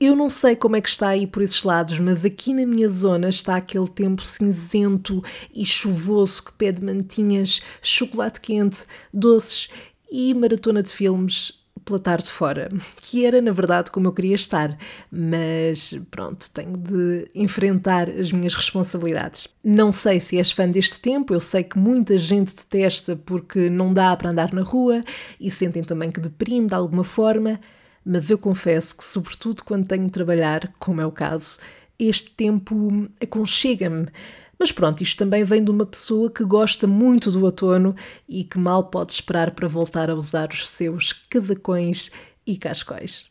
Eu não sei como é que está aí por esses lados, mas aqui na minha zona está aquele tempo cinzento e chuvoso que pede mantinhas, chocolate quente, doces e maratona de filmes pela tarde fora, que era na verdade como eu queria estar, mas pronto, tenho de enfrentar as minhas responsabilidades. Não sei se és fã deste tempo, eu sei que muita gente detesta porque não dá para andar na rua e sentem também que deprime de alguma forma, mas eu confesso que, sobretudo quando tenho de trabalhar, como é o caso, este tempo aconchega-me. Mas pronto, isto também vem de uma pessoa que gosta muito do outono e que mal pode esperar para voltar a usar os seus casacões e cascóis.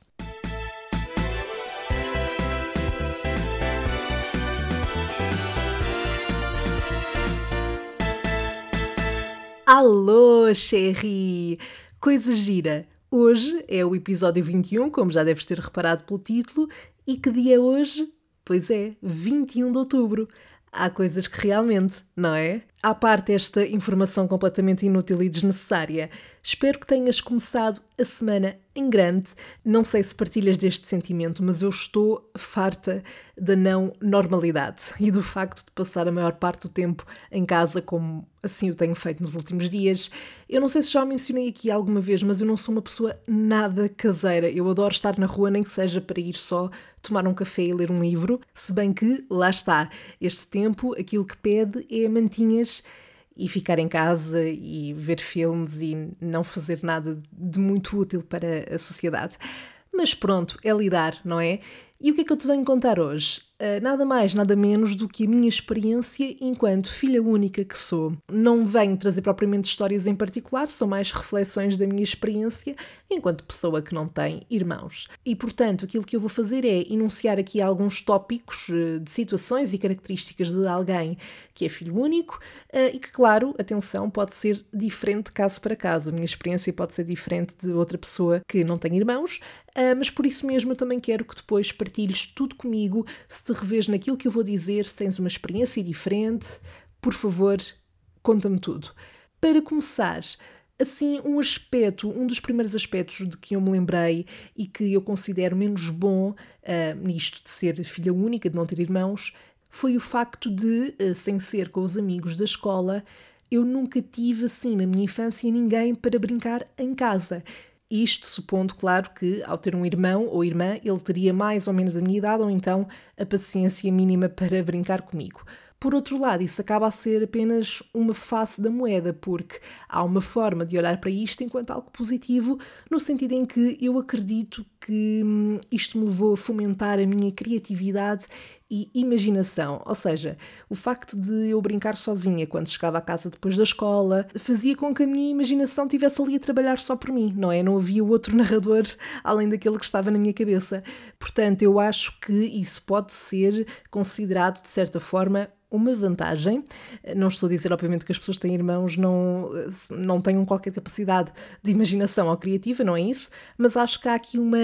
Alô, Cherry! Coisa gira! Hoje é o episódio 21, como já deves ter reparado pelo título, e que dia é hoje? Pois é, 21 de outubro há coisas que realmente, não é? À parte esta informação completamente inútil e desnecessária, espero que tenhas começado a semana em grande. Não sei se partilhas deste sentimento, mas eu estou farta da não normalidade e do facto de passar a maior parte do tempo em casa, como assim o tenho feito nos últimos dias. Eu não sei se já mencionei aqui alguma vez, mas eu não sou uma pessoa nada caseira. Eu adoro estar na rua, nem que seja para ir só tomar um café e ler um livro, se bem que, lá está, este tempo aquilo que pede é mantinhas e ficar em casa e ver filmes e não fazer nada de muito útil para a sociedade. Mas pronto, é lidar, não é? E o que é que eu te venho contar hoje? Uh, nada mais, nada menos do que a minha experiência enquanto filha única que sou. Não venho trazer propriamente histórias em particular, são mais reflexões da minha experiência enquanto pessoa que não tem irmãos. E portanto, aquilo que eu vou fazer é enunciar aqui alguns tópicos uh, de situações e características de alguém que é filho único uh, e que, claro, atenção, pode ser diferente caso para caso. A minha experiência pode ser diferente de outra pessoa que não tem irmãos, mas por isso mesmo eu também quero que depois partilhes tudo comigo, se te revês naquilo que eu vou dizer, se tens uma experiência diferente, por favor, conta-me tudo. Para começar, assim, um aspecto, um dos primeiros aspectos de que eu me lembrei e que eu considero menos bom uh, nisto de ser filha única, de não ter irmãos, foi o facto de, uh, sem ser com os amigos da escola, eu nunca tive assim na minha infância ninguém para brincar em casa. Isto supondo, claro, que ao ter um irmão ou irmã, ele teria mais ou menos a minha idade ou então a paciência mínima para brincar comigo. Por outro lado, isso acaba a ser apenas uma face da moeda, porque há uma forma de olhar para isto enquanto algo positivo, no sentido em que eu acredito que hum, isto me levou a fomentar a minha criatividade e imaginação. Ou seja, o facto de eu brincar sozinha quando chegava à casa depois da escola fazia com que a minha imaginação estivesse ali a trabalhar só por mim, não é? Não havia outro narrador além daquele que estava na minha cabeça. Portanto, eu acho que isso pode ser considerado, de certa forma, uma vantagem. Não estou a dizer, obviamente, que as pessoas que têm irmãos não, não tenham qualquer capacidade de imaginação ou criativa, não é isso, mas acho que há aqui uma,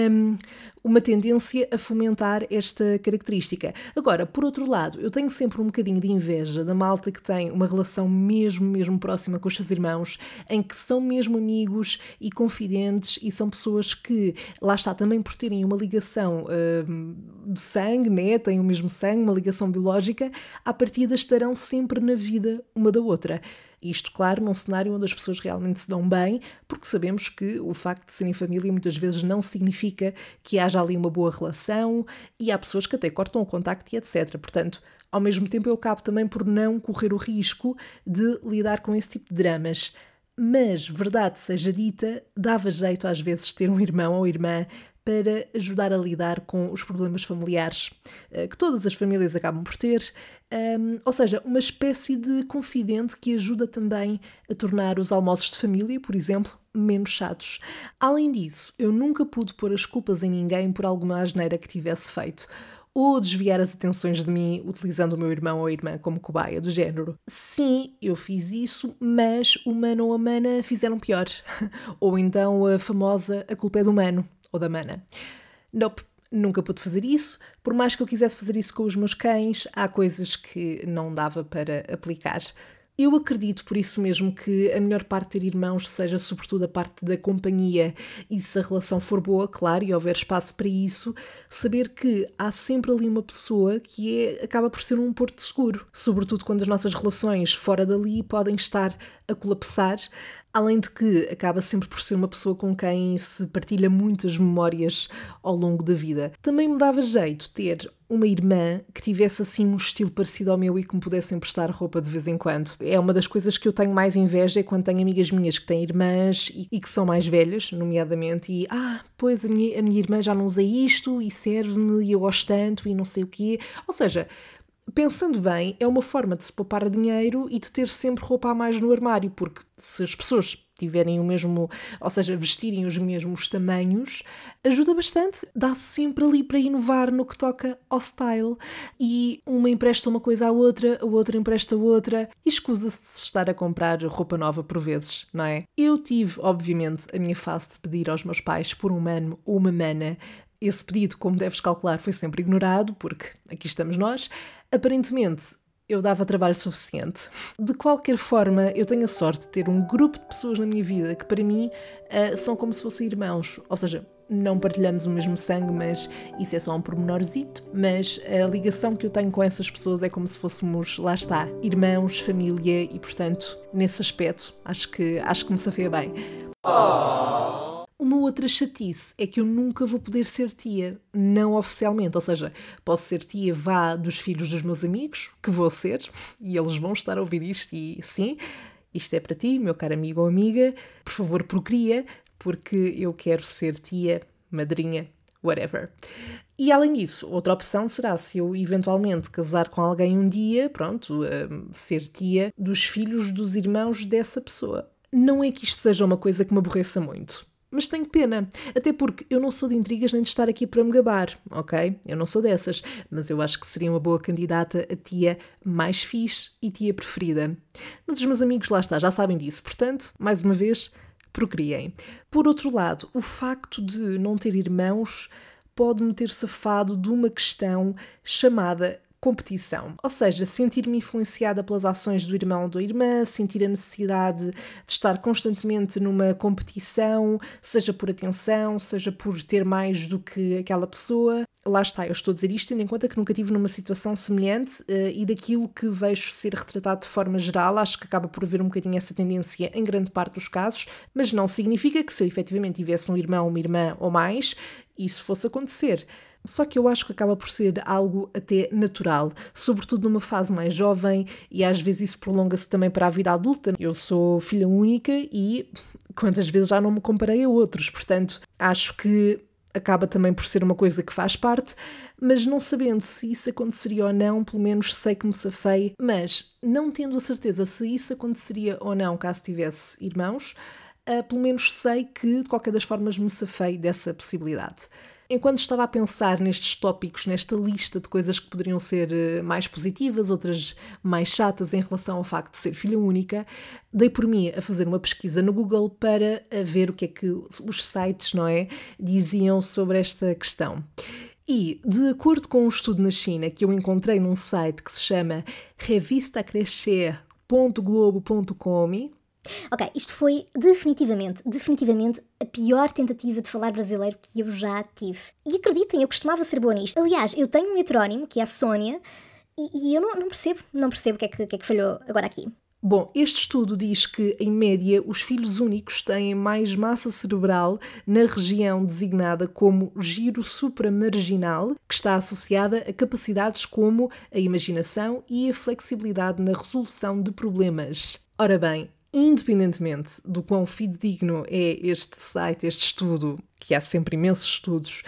uma tendência a fomentar esta característica. Agora, por outro lado, eu tenho sempre um bocadinho de inveja da malta que tem uma relação mesmo, mesmo próxima com os seus irmãos, em que são mesmo amigos e confidentes e são pessoas que, lá está, também por terem uma ligação uh, de sangue, né? têm o mesmo sangue, uma ligação biológica, à partida estarão sempre na vida uma da outra. Isto, claro, num cenário onde as pessoas realmente se dão bem, porque sabemos que o facto de serem família muitas vezes não significa que haja ali uma boa relação e há pessoas que até cortam o contacto e etc. Portanto, ao mesmo tempo, eu acabo também por não correr o risco de lidar com esse tipo de dramas. Mas, verdade seja dita, dava jeito às vezes ter um irmão ou irmã para ajudar a lidar com os problemas familiares eh, que todas as famílias acabam por ter, um, ou seja, uma espécie de confidente que ajuda também a tornar os almoços de família, por exemplo, menos chatos. Além disso, eu nunca pude pôr as culpas em ninguém por alguma asneira que tivesse feito ou desviar as atenções de mim utilizando o meu irmão ou irmã como cobaia, do género. Sim, eu fiz isso, mas o mano ou a mana fizeram pior. ou então a famosa a culpa é do mano ou da mana. Nope, nunca pude fazer isso. Por mais que eu quisesse fazer isso com os meus cães, há coisas que não dava para aplicar. Eu acredito por isso mesmo que a melhor parte de ter irmãos seja sobretudo a parte da companhia e se a relação for boa, claro, e houver espaço para isso, saber que há sempre ali uma pessoa que é, acaba por ser um porto seguro, sobretudo quando as nossas relações fora dali podem estar a colapsar. Além de que acaba sempre por ser uma pessoa com quem se partilha muitas memórias ao longo da vida. Também me dava jeito ter uma irmã que tivesse assim um estilo parecido ao meu e que me pudesse emprestar roupa de vez em quando. É uma das coisas que eu tenho mais inveja é quando tenho amigas minhas que têm irmãs e, e que são mais velhas, nomeadamente, e ah, pois a minha, a minha irmã já não usa isto e serve-me e eu gosto tanto e não sei o quê. Ou seja, pensando bem, é uma forma de se poupar dinheiro e de ter sempre roupa a mais no armário, porque se as pessoas tiverem o mesmo, ou seja, vestirem os mesmos tamanhos, ajuda bastante. Dá sempre ali para inovar no que toca ao style. E uma empresta uma coisa à outra, a outra empresta outra, e escusa-se de estar a comprar roupa nova por vezes, não é? Eu tive, obviamente, a minha fase de pedir aos meus pais por um mano ou uma mana esse pedido, como deves calcular, foi sempre ignorado, porque aqui estamos nós. Aparentemente, eu dava trabalho suficiente. De qualquer forma, eu tenho a sorte de ter um grupo de pessoas na minha vida que, para mim, uh, são como se fossem irmãos. Ou seja, não partilhamos o mesmo sangue, mas isso é só um pormenorzito. Mas a ligação que eu tenho com essas pessoas é como se fôssemos, lá está, irmãos, família e, portanto, nesse aspecto, acho que, acho que me safei bem. Oh. Uma outra chatice é que eu nunca vou poder ser tia, não oficialmente. Ou seja, posso ser tia vá dos filhos dos meus amigos, que vou ser, e eles vão estar a ouvir isto, e sim, isto é para ti, meu caro amigo ou amiga, por favor procria, porque eu quero ser tia, madrinha, whatever. E além disso, outra opção será se eu eventualmente casar com alguém um dia, pronto, um, ser tia dos filhos dos irmãos dessa pessoa. Não é que isto seja uma coisa que me aborreça muito mas tenho pena. Até porque eu não sou de intrigas nem de estar aqui para me gabar, ok? Eu não sou dessas, mas eu acho que seria uma boa candidata a tia mais fixe e tia preferida. Mas os meus amigos lá está, já sabem disso, portanto, mais uma vez, procriem. Por outro lado, o facto de não ter irmãos pode-me ter safado de uma questão chamada competição. Ou seja, sentir-me influenciada pelas ações do irmão ou da irmã, sentir a necessidade de estar constantemente numa competição, seja por atenção, seja por ter mais do que aquela pessoa. Lá está, eu estou a dizer isto tendo em conta que nunca estive numa situação semelhante uh, e daquilo que vejo ser retratado de forma geral, acho que acaba por haver um bocadinho essa tendência em grande parte dos casos, mas não significa que se eu efetivamente tivesse um irmão, uma irmã ou mais, isso fosse acontecer. Só que eu acho que acaba por ser algo até natural, sobretudo numa fase mais jovem e às vezes isso prolonga-se também para a vida adulta. Eu sou filha única e quantas vezes já não me comparei a outros, portanto, acho que acaba também por ser uma coisa que faz parte, mas não sabendo se isso aconteceria ou não, pelo menos sei que me safei, mas não tendo a certeza se isso aconteceria ou não caso tivesse irmãos, uh, pelo menos sei que de qualquer das formas me safei dessa possibilidade. Enquanto estava a pensar nestes tópicos, nesta lista de coisas que poderiam ser eh, mais positivas, outras mais chatas em relação ao facto de ser filha única, dei por mim a fazer uma pesquisa no Google para eh, ver o que é que os sites, não é, diziam sobre esta questão. E, de acordo com um estudo na China que eu encontrei num site que se chama revistacrescer.globo.com, Ok, isto foi definitivamente, definitivamente a pior tentativa de falar brasileiro que eu já tive. E acreditem, eu costumava ser boa nisto. Aliás, eu tenho um heterónimo, que é a Sónia, e, e eu não, não, percebo, não percebo o que, é que, que é que falhou agora aqui. Bom, este estudo diz que, em média, os filhos únicos têm mais massa cerebral na região designada como giro supramarginal, que está associada a capacidades como a imaginação e a flexibilidade na resolução de problemas. Ora bem, independentemente do quão fidedigno é este site, este estudo, que há sempre imensos estudos,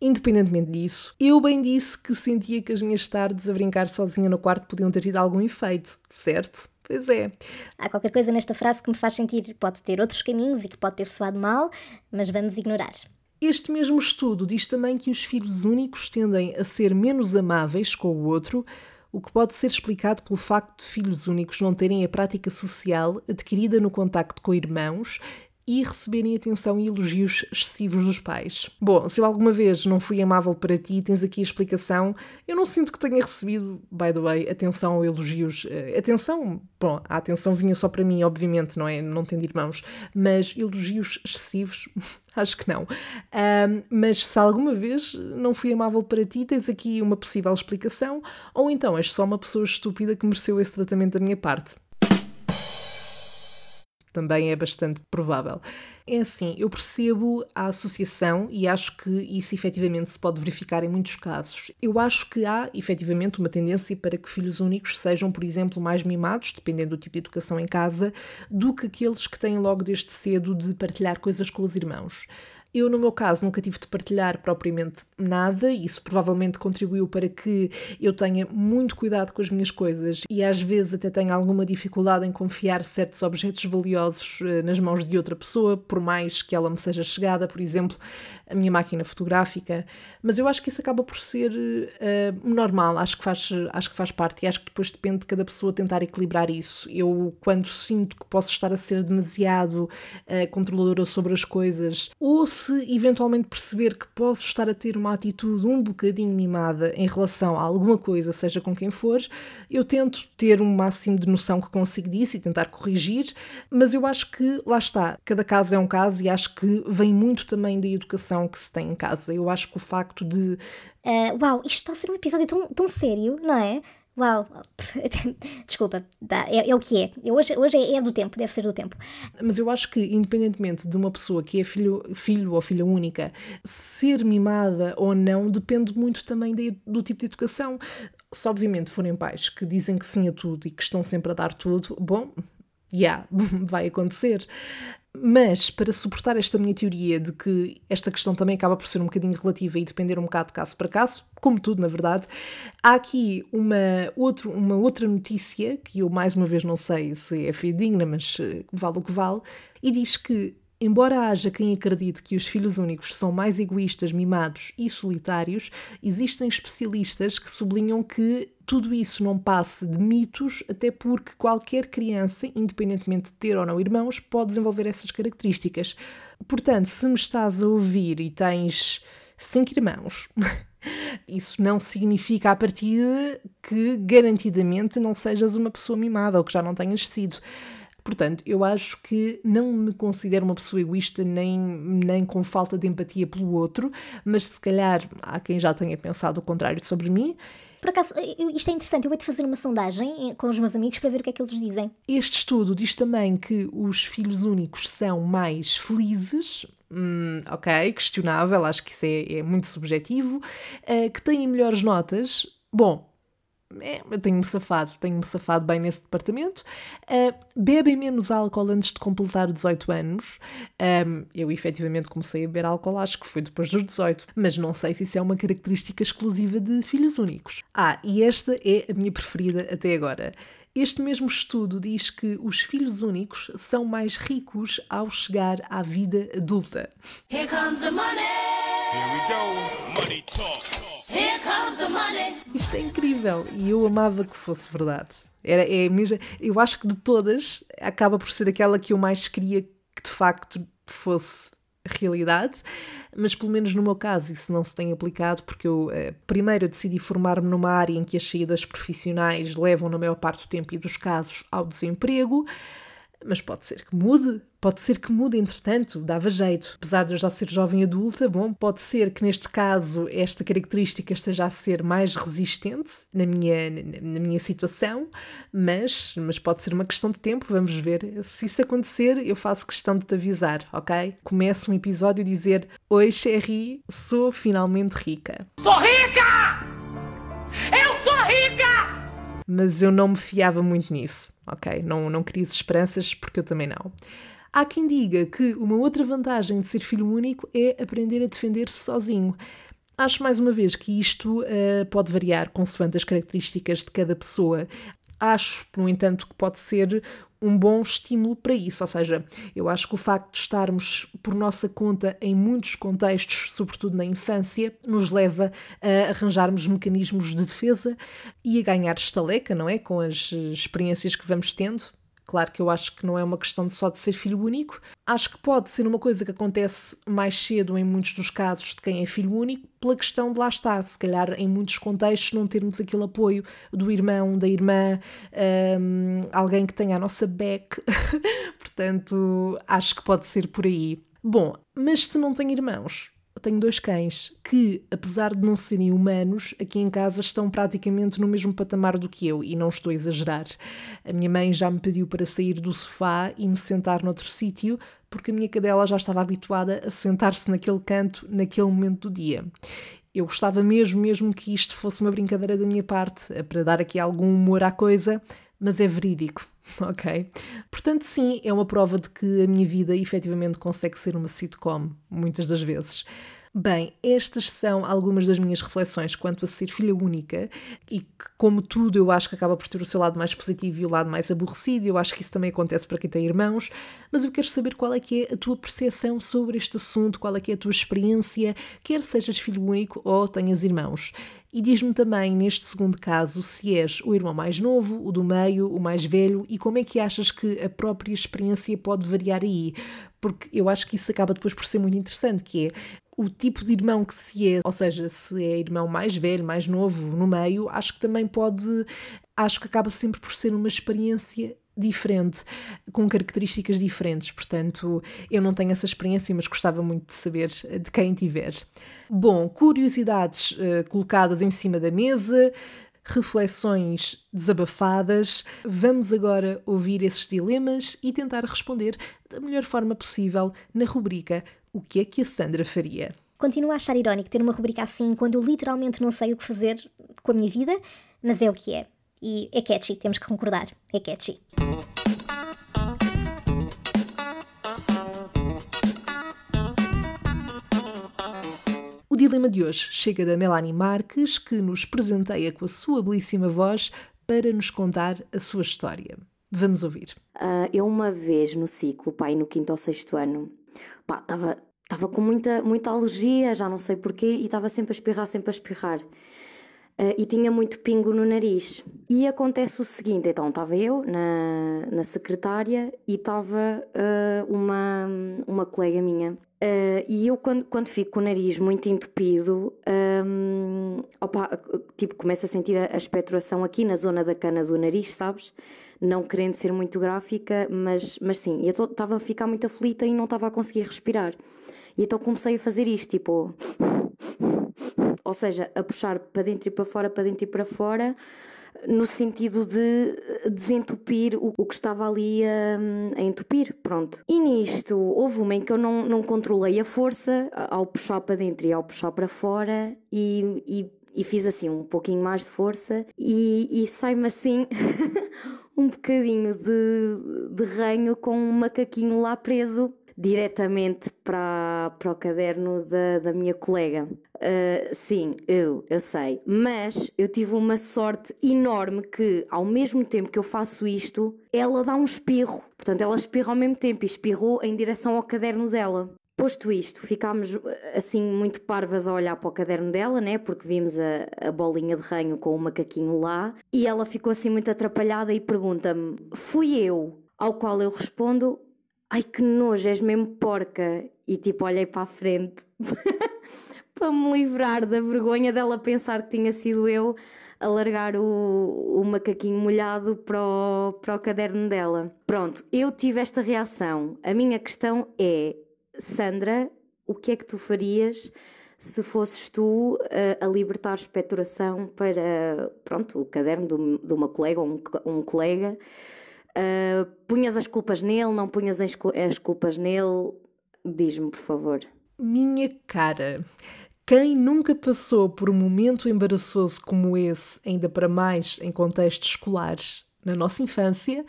independentemente disso, eu bem disse que sentia que as minhas tardes a brincar sozinha no quarto podiam ter tido algum efeito, certo? Pois é. Há qualquer coisa nesta frase que me faz sentir que pode ter outros caminhos e que pode ter soado mal, mas vamos ignorar. Este mesmo estudo diz também que os filhos únicos tendem a ser menos amáveis com o outro, o que pode ser explicado pelo facto de filhos únicos não terem a prática social adquirida no contacto com irmãos e receberem atenção e elogios excessivos dos pais. Bom, se eu alguma vez não fui amável para ti, tens aqui a explicação. Eu não sinto que tenha recebido, by the way, atenção ou elogios. Uh, atenção, bom, a atenção vinha só para mim, obviamente, não é? Não tendo irmãos, mas elogios excessivos, acho que não. Mas se alguma vez não fui amável para ti, tens aqui uma possível explicação, ou então és só uma pessoa estúpida que mereceu esse tratamento da minha parte também é bastante provável. É assim, eu percebo a associação e acho que isso efetivamente se pode verificar em muitos casos. Eu acho que há efetivamente uma tendência para que filhos únicos sejam, por exemplo, mais mimados, dependendo do tipo de educação em casa, do que aqueles que têm logo desde cedo de partilhar coisas com os irmãos. Eu, no meu caso, nunca tive de partilhar propriamente nada, isso provavelmente contribuiu para que eu tenha muito cuidado com as minhas coisas e às vezes até tenha alguma dificuldade em confiar certos objetos valiosos eh, nas mãos de outra pessoa, por mais que ela me seja chegada, por exemplo, a minha máquina fotográfica. Mas eu acho que isso acaba por ser uh, normal, acho que, faz, acho que faz parte e acho que depois depende de cada pessoa tentar equilibrar isso. Eu, quando sinto que posso estar a ser demasiado uh, controladora sobre as coisas, ou se eventualmente perceber que posso estar a ter uma atitude um bocadinho mimada em relação a alguma coisa, seja com quem for, eu tento ter um máximo de noção que consigo disso e tentar corrigir, mas eu acho que lá está, cada caso é um caso e acho que vem muito também da educação que se tem em casa. Eu acho que o facto de. Uh, uau, isto está a ser um episódio tão, tão sério, não é? Uau, desculpa, tá, é, é, o que é. Hoje, hoje é, é, do tempo, deve ser do tempo. Mas eu acho que, independentemente de uma pessoa que é filho, filho ou filha única, ser mimada ou não depende muito também de, do tipo de educação. Se, obviamente, forem pais que dizem que sim a tudo e que estão sempre a dar tudo, bom, já, yeah, vai acontecer. Mas, para suportar esta minha teoria de que esta questão também acaba por ser um bocadinho relativa e depender um bocado de caso para caso, como tudo, na verdade, há aqui uma, outro, uma outra notícia, que eu mais uma vez não sei se é fidedigna, mas eh, vale o que vale, e diz que Embora haja quem acredite que os filhos únicos são mais egoístas, mimados e solitários, existem especialistas que sublinham que tudo isso não passa de mitos, até porque qualquer criança, independentemente de ter ou não irmãos, pode desenvolver essas características. Portanto, se me estás a ouvir e tens cinco irmãos, isso não significa a partida que garantidamente não sejas uma pessoa mimada ou que já não tenhas sido. Portanto, eu acho que não me considero uma pessoa egoísta nem, nem com falta de empatia pelo outro, mas se calhar há quem já tenha pensado o contrário sobre mim. Por acaso, isto é interessante, eu vou-te fazer uma sondagem eh, com os meus amigos para ver o que é que eles dizem. Este estudo diz também que os filhos únicos são mais felizes, Hum, ok, questionável, acho que isso é, é muito subjetivo, uh, que têm melhores notas. Bom, é, eu tenho-me safado, tenho-me safado bem nesse departamento. Uh, bebem menos álcool antes de completar 18 anos. Um, eu efetivamente comecei a beber álcool, acho que foi depois dos 18, mas não sei se isso é uma característica exclusiva de filhos únicos. Ah, e esta é a minha preferida até agora. Este mesmo estudo diz que os filhos únicos são mais ricos ao chegar à vida adulta. Here comes the money. Here we go. Money talk. Isto é incrível e eu amava que fosse verdade. Era, é, eu acho que de todas acaba por ser aquela que eu mais queria que de facto fosse realidade, mas pelo menos no meu caso isso não se tem aplicado porque eu eh, primeiro decidi formar-me numa área em que as saídas profissionais levam na maior parte do tempo e dos casos ao desemprego, mas pode ser que mude, Pode ser que mude, entretanto, dava jeito. Apesar de eu já ser jovem adulta, bom, pode ser que neste caso esta característica esteja a ser mais resistente na minha, na minha situação, mas, mas pode ser uma questão de tempo, vamos ver. Se isso acontecer, eu faço questão de te avisar, ok? Começo um episódio a dizer: Oi, Sherry, sou finalmente rica. Sou rica! Mas eu não me fiava muito nisso, ok? Não, não queria esperanças porque eu também não. Há quem diga que uma outra vantagem de ser filho único é aprender a defender-se sozinho. Acho mais uma vez que isto uh, pode variar consoante as características de cada pessoa. Acho, no entanto, que pode ser um bom estímulo para isso. Ou seja, eu acho que o facto de estarmos por nossa conta em muitos contextos, sobretudo na infância, nos leva a arranjarmos mecanismos de defesa e a ganhar estaleca, não é? Com as experiências que vamos tendo Claro que eu acho que não é uma questão de só de ser filho único. Acho que pode ser uma coisa que acontece mais cedo em muitos dos casos de quem é filho único, pela questão de lá estar, se calhar em muitos contextos não termos aquele apoio do irmão, da irmã, um, alguém que tenha a nossa back. Portanto, acho que pode ser por aí. Bom, mas se não tem irmãos, tenho dois cães que, apesar de não serem humanos, aqui em casa estão praticamente no mesmo patamar do que eu e não estou a exagerar. A minha mãe já me pediu para sair do sofá e me sentar noutro sítio porque a minha cadela já estava habituada a sentar-se naquele canto naquele momento do dia. Eu gostava mesmo, mesmo que isto fosse uma brincadeira da minha parte, para dar aqui algum humor à coisa, mas é verídico, ok? Portanto, sim, é uma prova de que a minha vida efetivamente consegue ser uma sitcom, muitas das vezes. Bem, estas são algumas das minhas reflexões quanto a ser filha única e que, como tudo, eu acho que acaba por ter o seu lado mais positivo e o lado mais aborrecido. Eu acho que isso também acontece para quem tem irmãos, mas eu quero saber qual é que é a tua percepção sobre este assunto, qual é que é a tua experiência, quer sejas filho único ou tenhas irmãos. E diz-me também, neste segundo caso, se és o irmão mais novo, o do meio, o mais velho e como é que achas que a própria experiência pode variar aí. Porque eu acho que isso acaba depois por ser muito interessante, que é o tipo de irmão que se é, ou seja, se é irmão mais velho, mais novo, no meio, acho que também pode, acho que acaba sempre por ser uma experiência diferente, com características diferentes. Portanto, eu não tenho essa experiência, mas gostava muito de saber de quem tiver. Bom, curiosidades uh, colocadas em cima da mesa, reflexões desabafadas. Vamos agora ouvir esses dilemas e tentar responder da melhor forma possível na rubrica O que é que a Sandra faria? Continuo a achar irónico ter uma rubrica assim quando eu literalmente não sei o que fazer com a minha vida, mas é o que é. E é catchy, temos que concordar. É catchy. Dilema de hoje chega da Melanie Marques, que nos presenteia com a sua belíssima voz para nos contar a sua história. Vamos ouvir. Uh, eu uma vez no ciclo, pai, no quinto ou sexto ano, pá, estava com muita, muita alergia, já não sei porquê, e estava sempre a espirrar, sempre a espirrar. Uh, e tinha muito pingo no nariz. E acontece o seguinte: então estava eu na, na secretária e estava uh, uma, uma colega minha. Uh, e eu, quando, quando fico com o nariz muito entupido, um, opa, tipo, começo a sentir a, a expectoração aqui na zona da cana do nariz, sabes? Não querendo ser muito gráfica, mas, mas sim, eu estava a ficar muito aflita e não estava a conseguir respirar. E então comecei a fazer isto, tipo. Ou seja, a puxar para dentro e para fora, para dentro e para fora, no sentido de desentupir o, o que estava ali a, a, entupir. Pronto. E nisto houve uma em que eu não, não controlei a força ao puxar para dentro e ao puxar para fora e, e, e fiz assim um pouquinho mais de força e, e sai-me assim. um bocadinho de, de ranho com um macaquinho lá preso diretamente para, para o caderno da, da minha colega. Uh, sim, eu, eu sei. Mas eu tive uma sorte enorme que, ao mesmo tempo que eu faço isto, ela dá um espirro. Portanto, ela espirra ao mesmo tempo e espirrou em direção ao caderno dela. Posto isto, ficámos assim muito parvas a olhar para o caderno dela, né? Porque vimos a, a bolinha de ranho com o macaquinho lá e ela ficou assim muito atrapalhada e pergunta-me: Fui eu? Ao qual eu respondo: ai que nojo, és mesmo porca. E tipo, olhei para a frente para me livrar da vergonha dela pensar que tinha sido eu a largar o, o macaquinho molhado para o, para o caderno dela. Pronto, eu tive esta reação. A minha questão é, Sandra, o que é que tu farias se fosses tu uh, a libertar expectoração para, pronto, o caderno de, de uma colega ou um, um colega? Uh, punhas as culpas nele, não punhas as culpas nele? Diz-me, por favor. Minha cara, quem nunca passou por um momento embaraçoso como esse, ainda para mais em contextos escolares, na nossa infância,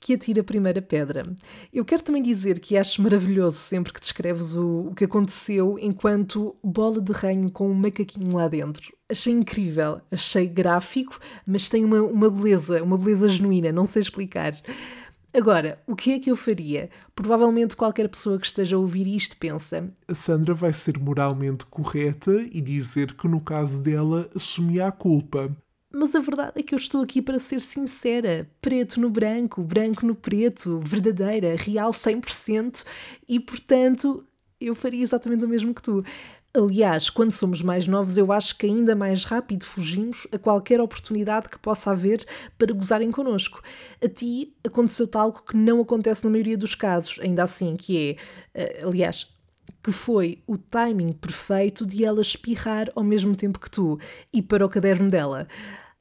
que atira a primeira pedra. Eu quero também dizer que acho maravilhoso sempre que descreves o, o que aconteceu enquanto bola de ranho com um macaquinho lá dentro. Achei incrível, achei gráfico, mas tem uma, uma beleza, uma beleza genuína, não sei explicar. Agora, o que é que eu faria? Provavelmente qualquer pessoa que esteja a ouvir isto pensa: A Sandra vai ser moralmente correta e dizer que no caso dela assumia a culpa. Mas a verdade é que eu estou aqui para ser sincera. Preto no branco, branco no preto, verdadeira, real 100%. E portanto, eu faria exatamente o mesmo que tu. Aliás, quando somos mais novos, eu acho que ainda mais rápido fugimos a qualquer oportunidade que possa haver para gozarem connosco. A ti aconteceu-te algo que não acontece na maioria dos casos, ainda assim, que é, aliás, que foi o timing perfeito de ela espirrar ao mesmo tempo que tu e para o caderno dela.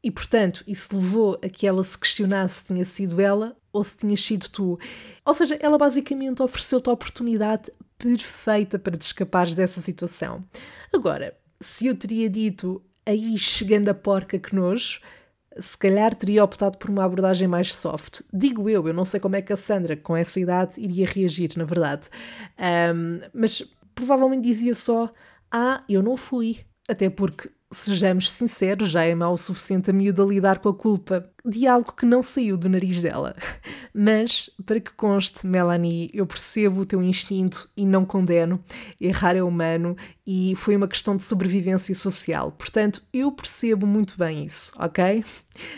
E, portanto, isso levou a que ela se questionasse se tinha sido ela ou se tinha sido tu. Ou seja, ela basicamente ofereceu-te a oportunidade perfeita para te escapares dessa situação. Agora, se eu teria dito aí chegando a porca que nojo, se calhar teria optado por uma abordagem mais soft. Digo eu, eu não sei como é que a Sandra, com essa idade, iria reagir, na verdade. Um, mas provavelmente dizia só: Ah, eu não fui. Até porque sejamos sinceros, já é mau o suficiente a miúda lidar com a culpa de algo que não saiu do nariz dela. Mas, para que conste, Melanie, eu percebo o teu instinto e não condeno. Errar é humano e foi uma questão de sobrevivência social. Portanto, eu percebo muito bem isso, ok?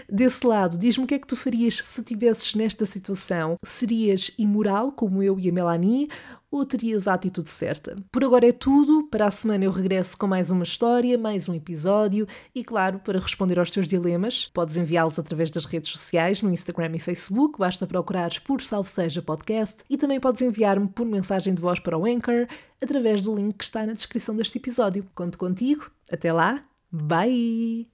Desse lado, diz-me o que é que tu farias se estivesses nesta situação. Serias imoral, como eu e a Melanie, ou terias a atitude certa? Por agora é tudo. Para a semana eu regresso com mais uma história, mais um episódio e, claro, para responder aos teus dilemas, podes enviá-los através das redes sociais, no Instagram e Facebook, basta procurares por Salve Seja Podcast e também podes enviar-me por mensagem de voz para o Anchor através do link que está na descrição deste episódio. Conto contigo. Até lá. Bye!